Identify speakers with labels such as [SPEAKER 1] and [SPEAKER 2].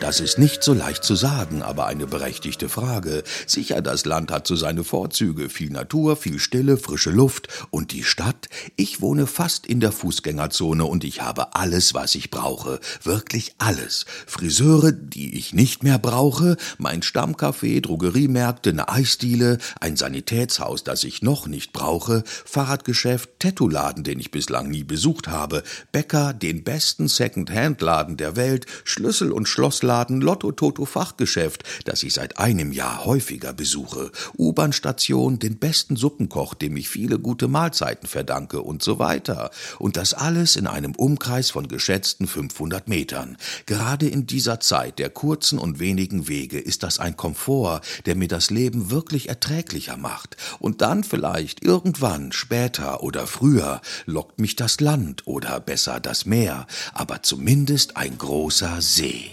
[SPEAKER 1] Das ist nicht so leicht zu sagen, aber eine berechtigte Frage. Sicher, das Land hat so seine Vorzüge. Viel Natur, viel Stille, frische Luft. Und die Stadt? Ich wohne fast in der Fußgängerzone und ich habe alles, was ich brauche. Wirklich alles. Friseure, die ich nicht mehr brauche, mein Stammcafé, Drogeriemärkte, eine Eisdiele, ein Sanitätshaus, das ich noch nicht brauche, Fahrradgeschäft, Tattoo-Laden, den ich bislang nie besucht habe, Bäcker, den besten Second-Hand-Laden der Welt, Schlüssel- und Schlossladen, Lotto-Toto-Fachgeschäft, das ich seit einem Jahr häufiger besuche, U-Bahn-Station, den besten Suppenkoch, dem ich viele gute Mahlzeiten verdanke und so weiter. Und das alles in einem Umkreis von geschätzten 500 Metern. Gerade in dieser Zeit der kurzen und wenigen Wege ist das ein Komfort, der mir das Leben wirklich erträglicher macht. Und dann vielleicht irgendwann, später oder früher, lockt mich das Land oder besser das Meer, aber zumindest ein großer See.